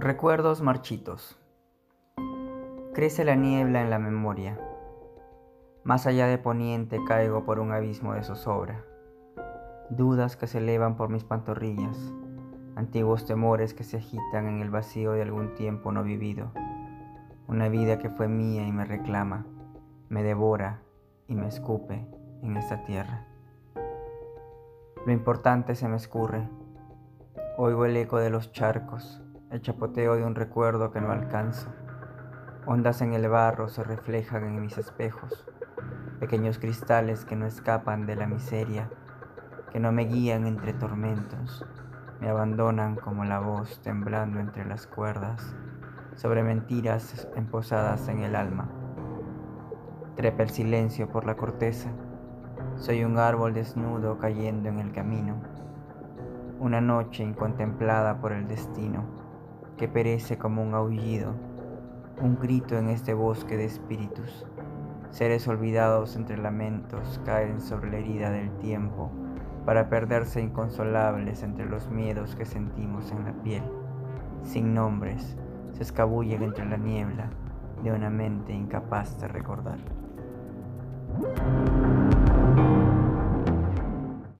Recuerdos marchitos. Crece la niebla en la memoria. Más allá de poniente caigo por un abismo de zozobra. Dudas que se elevan por mis pantorrillas. Antiguos temores que se agitan en el vacío de algún tiempo no vivido. Una vida que fue mía y me reclama, me devora y me escupe en esta tierra. Lo importante se me escurre. Oigo el eco de los charcos el chapoteo de un recuerdo que no alcanzo. Ondas en el barro se reflejan en mis espejos, pequeños cristales que no escapan de la miseria, que no me guían entre tormentos, me abandonan como la voz temblando entre las cuerdas, sobre mentiras emposadas en el alma. Trepa el silencio por la corteza, soy un árbol desnudo cayendo en el camino, una noche incontemplada por el destino que perece como un aullido, un grito en este bosque de espíritus. Seres olvidados entre lamentos caen sobre la herida del tiempo para perderse inconsolables entre los miedos que sentimos en la piel. Sin nombres, se escabullen entre la niebla de una mente incapaz de recordar.